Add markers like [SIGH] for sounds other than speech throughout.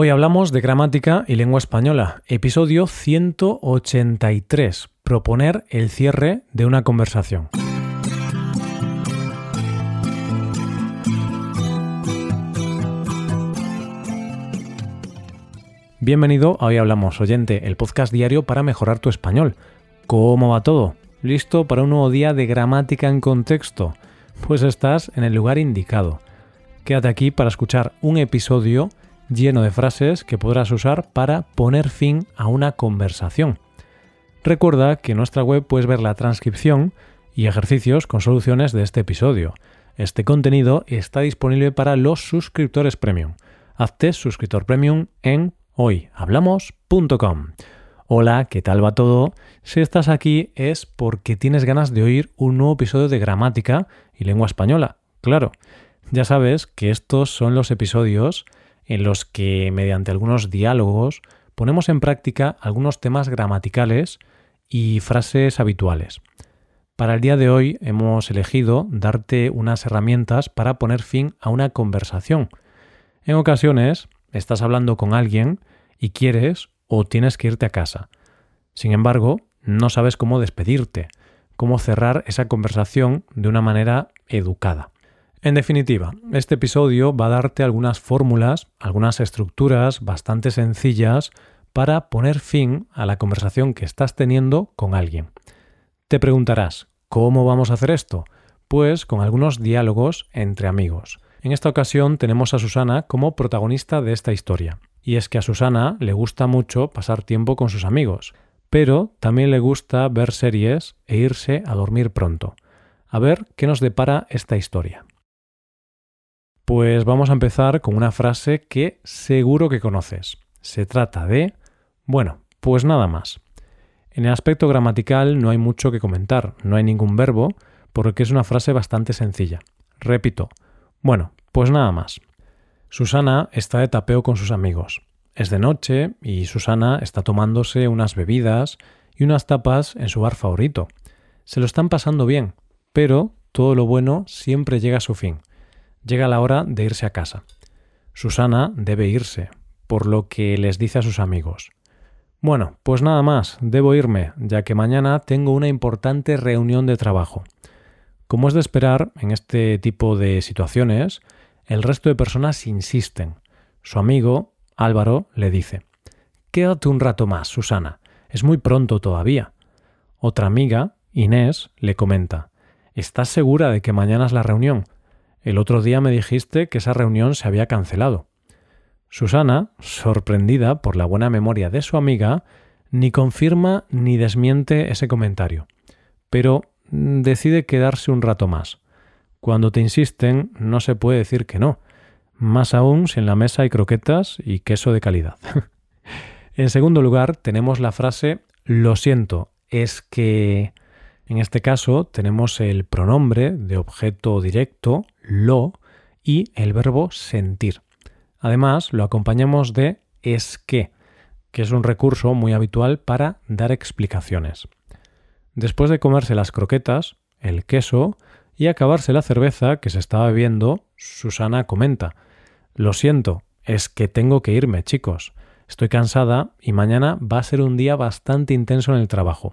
Hoy hablamos de gramática y lengua española, episodio 183, proponer el cierre de una conversación. Bienvenido a Hoy Hablamos, oyente, el podcast diario para mejorar tu español. ¿Cómo va todo? ¿Listo para un nuevo día de gramática en contexto? Pues estás en el lugar indicado. Quédate aquí para escuchar un episodio lleno de frases que podrás usar para poner fin a una conversación. Recuerda que en nuestra web puedes ver la transcripción y ejercicios con soluciones de este episodio. Este contenido está disponible para los suscriptores premium. Hazte suscriptor premium en hoyhablamos.com. Hola, ¿qué tal va todo? Si estás aquí es porque tienes ganas de oír un nuevo episodio de gramática y lengua española. Claro, ya sabes que estos son los episodios en los que, mediante algunos diálogos, ponemos en práctica algunos temas gramaticales y frases habituales. Para el día de hoy hemos elegido darte unas herramientas para poner fin a una conversación. En ocasiones estás hablando con alguien y quieres o tienes que irte a casa. Sin embargo, no sabes cómo despedirte, cómo cerrar esa conversación de una manera educada. En definitiva, este episodio va a darte algunas fórmulas, algunas estructuras bastante sencillas para poner fin a la conversación que estás teniendo con alguien. Te preguntarás, ¿cómo vamos a hacer esto? Pues con algunos diálogos entre amigos. En esta ocasión tenemos a Susana como protagonista de esta historia. Y es que a Susana le gusta mucho pasar tiempo con sus amigos, pero también le gusta ver series e irse a dormir pronto. A ver qué nos depara esta historia. Pues vamos a empezar con una frase que seguro que conoces. Se trata de... Bueno, pues nada más. En el aspecto gramatical no hay mucho que comentar, no hay ningún verbo, porque es una frase bastante sencilla. Repito, bueno, pues nada más. Susana está de tapeo con sus amigos. Es de noche y Susana está tomándose unas bebidas y unas tapas en su bar favorito. Se lo están pasando bien, pero todo lo bueno siempre llega a su fin. Llega la hora de irse a casa. Susana debe irse, por lo que les dice a sus amigos Bueno, pues nada más, debo irme, ya que mañana tengo una importante reunión de trabajo. Como es de esperar, en este tipo de situaciones, el resto de personas insisten. Su amigo, Álvaro, le dice Quédate un rato más, Susana. Es muy pronto todavía. Otra amiga, Inés, le comenta ¿Estás segura de que mañana es la reunión? El otro día me dijiste que esa reunión se había cancelado. Susana, sorprendida por la buena memoria de su amiga, ni confirma ni desmiente ese comentario, pero decide quedarse un rato más. Cuando te insisten, no se puede decir que no, más aún si en la mesa hay croquetas y queso de calidad. [LAUGHS] en segundo lugar, tenemos la frase lo siento, es que en este caso tenemos el pronombre de objeto directo, lo, y el verbo sentir. Además, lo acompañamos de es que, que es un recurso muy habitual para dar explicaciones. Después de comerse las croquetas, el queso y acabarse la cerveza que se estaba bebiendo, Susana comenta, Lo siento, es que tengo que irme, chicos. Estoy cansada y mañana va a ser un día bastante intenso en el trabajo.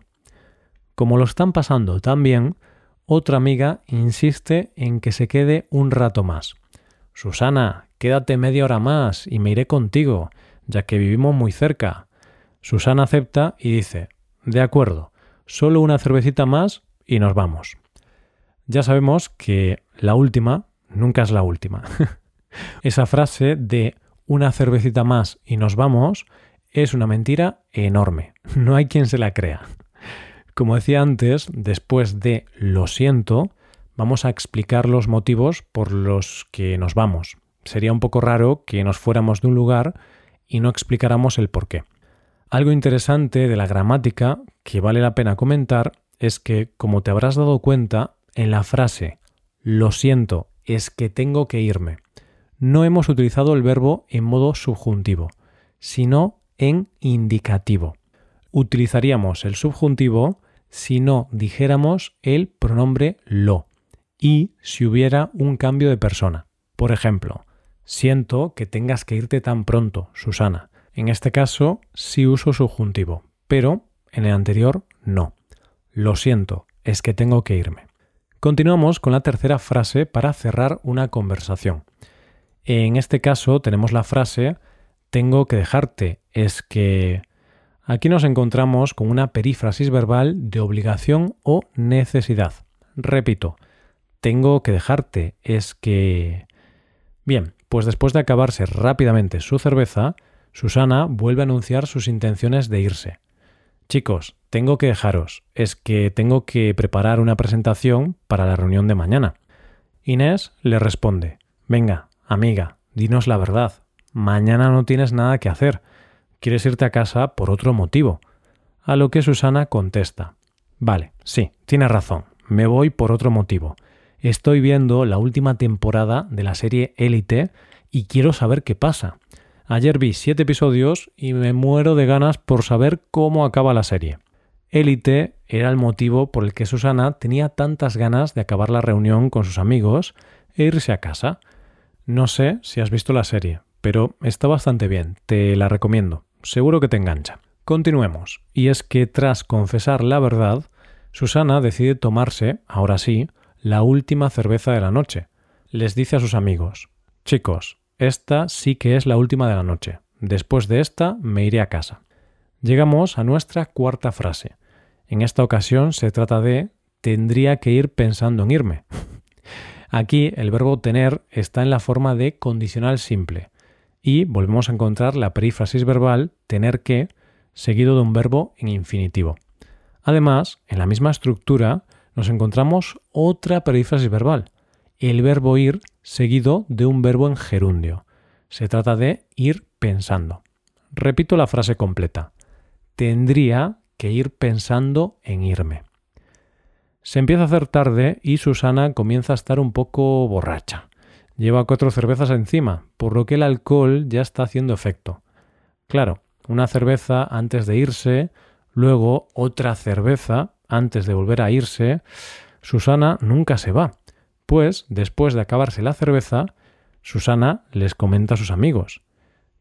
Como lo están pasando tan bien, otra amiga insiste en que se quede un rato más. Susana, quédate media hora más y me iré contigo, ya que vivimos muy cerca. Susana acepta y dice De acuerdo, solo una cervecita más y nos vamos. Ya sabemos que la última nunca es la última. [LAUGHS] Esa frase de una cervecita más y nos vamos es una mentira enorme. No hay quien se la crea. Como decía antes, después de lo siento, vamos a explicar los motivos por los que nos vamos. Sería un poco raro que nos fuéramos de un lugar y no explicáramos el por qué. Algo interesante de la gramática que vale la pena comentar es que, como te habrás dado cuenta, en la frase lo siento, es que tengo que irme, no hemos utilizado el verbo en modo subjuntivo, sino en indicativo. Utilizaríamos el subjuntivo si no dijéramos el pronombre lo y si hubiera un cambio de persona. Por ejemplo, Siento que tengas que irte tan pronto, Susana. En este caso sí uso subjuntivo, pero en el anterior no. Lo siento, es que tengo que irme. Continuamos con la tercera frase para cerrar una conversación. En este caso tenemos la frase tengo que dejarte, es que... Aquí nos encontramos con una perífrasis verbal de obligación o necesidad. Repito, tengo que dejarte, es que... Bien, pues después de acabarse rápidamente su cerveza, Susana vuelve a anunciar sus intenciones de irse. Chicos, tengo que dejaros, es que tengo que preparar una presentación para la reunión de mañana. Inés le responde, Venga, amiga, dinos la verdad, mañana no tienes nada que hacer, quieres irte a casa por otro motivo. A lo que Susana contesta, Vale, sí, tienes razón, me voy por otro motivo. Estoy viendo la última temporada de la serie Élite y quiero saber qué pasa. Ayer vi siete episodios y me muero de ganas por saber cómo acaba la serie. Élite era el motivo por el que Susana tenía tantas ganas de acabar la reunión con sus amigos e irse a casa. No sé si has visto la serie, pero está bastante bien, te la recomiendo, seguro que te engancha. Continuemos, y es que tras confesar la verdad, Susana decide tomarse, ahora sí, la última cerveza de la noche. Les dice a sus amigos, chicos, esta sí que es la última de la noche. Después de esta me iré a casa. Llegamos a nuestra cuarta frase. En esta ocasión se trata de tendría que ir pensando en irme. [LAUGHS] Aquí el verbo tener está en la forma de condicional simple y volvemos a encontrar la perífrasis verbal tener que seguido de un verbo en infinitivo. Además, en la misma estructura nos encontramos otra perífrasis verbal, el verbo ir seguido de un verbo en gerundio. Se trata de ir pensando. Repito la frase completa. Tendría que ir pensando en irme. Se empieza a hacer tarde y Susana comienza a estar un poco borracha. Lleva cuatro cervezas encima, por lo que el alcohol ya está haciendo efecto. Claro, una cerveza antes de irse, luego otra cerveza antes de volver a irse, Susana nunca se va, pues después de acabarse la cerveza, Susana les comenta a sus amigos.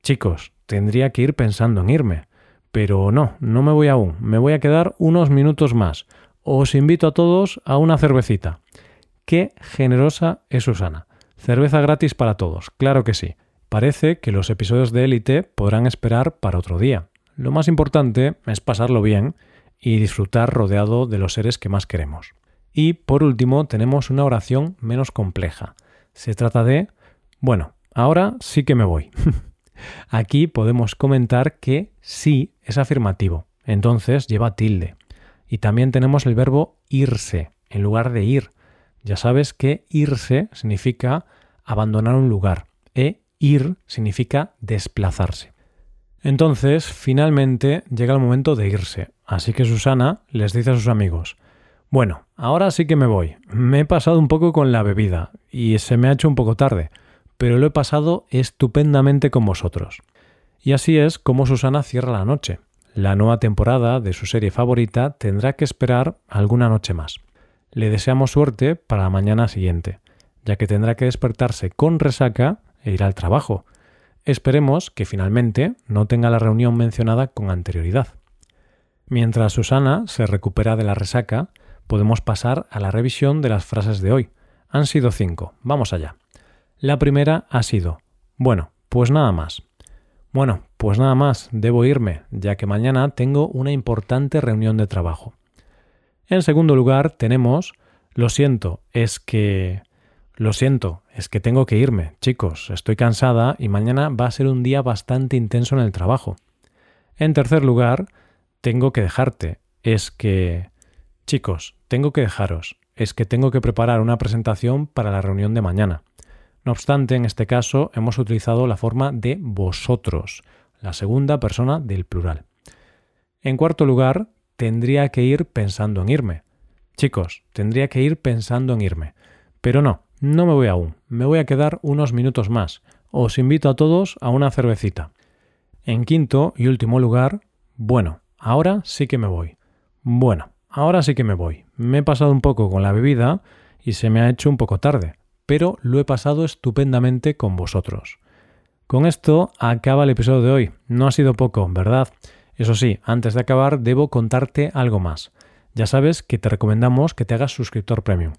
Chicos, tendría que ir pensando en irme, pero no, no me voy aún, me voy a quedar unos minutos más. Os invito a todos a una cervecita. Qué generosa es Susana. Cerveza gratis para todos, claro que sí. Parece que los episodios de élite podrán esperar para otro día. Lo más importante es pasarlo bien y disfrutar rodeado de los seres que más queremos. Y por último tenemos una oración menos compleja. Se trata de, bueno, ahora sí que me voy. [LAUGHS] Aquí podemos comentar que sí es afirmativo, entonces lleva tilde. Y también tenemos el verbo irse en lugar de ir. Ya sabes que irse significa abandonar un lugar e ir significa desplazarse. Entonces, finalmente llega el momento de irse, así que Susana les dice a sus amigos, bueno, ahora sí que me voy. Me he pasado un poco con la bebida y se me ha hecho un poco tarde, pero lo he pasado estupendamente con vosotros. Y así es como Susana cierra la noche. La nueva temporada de su serie favorita tendrá que esperar alguna noche más. Le deseamos suerte para la mañana siguiente, ya que tendrá que despertarse con resaca e ir al trabajo, Esperemos que finalmente no tenga la reunión mencionada con anterioridad. Mientras Susana se recupera de la resaca, podemos pasar a la revisión de las frases de hoy. Han sido cinco. Vamos allá. La primera ha sido, bueno, pues nada más. Bueno, pues nada más, debo irme, ya que mañana tengo una importante reunión de trabajo. En segundo lugar, tenemos, lo siento, es que... Lo siento, es que tengo que irme, chicos, estoy cansada y mañana va a ser un día bastante intenso en el trabajo. En tercer lugar, tengo que dejarte, es que... Chicos, tengo que dejaros, es que tengo que preparar una presentación para la reunión de mañana. No obstante, en este caso hemos utilizado la forma de vosotros, la segunda persona del plural. En cuarto lugar, tendría que ir pensando en irme. Chicos, tendría que ir pensando en irme. Pero no, no me voy aún, me voy a quedar unos minutos más. Os invito a todos a una cervecita. En quinto y último lugar, bueno, ahora sí que me voy. Bueno, ahora sí que me voy. Me he pasado un poco con la bebida y se me ha hecho un poco tarde, pero lo he pasado estupendamente con vosotros. Con esto acaba el episodio de hoy. No ha sido poco, ¿verdad? Eso sí, antes de acabar debo contarte algo más. Ya sabes que te recomendamos que te hagas suscriptor premium.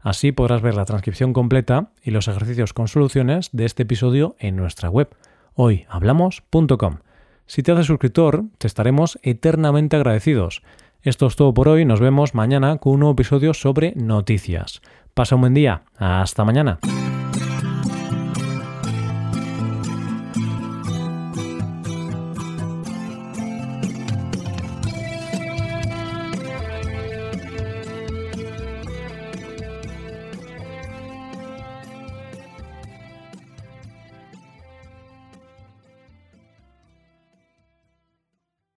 Así podrás ver la transcripción completa y los ejercicios con soluciones de este episodio en nuestra web, hoyhablamos.com. Si te haces suscriptor, te estaremos eternamente agradecidos. Esto es todo por hoy, nos vemos mañana con un nuevo episodio sobre noticias. Pasa un buen día, hasta mañana.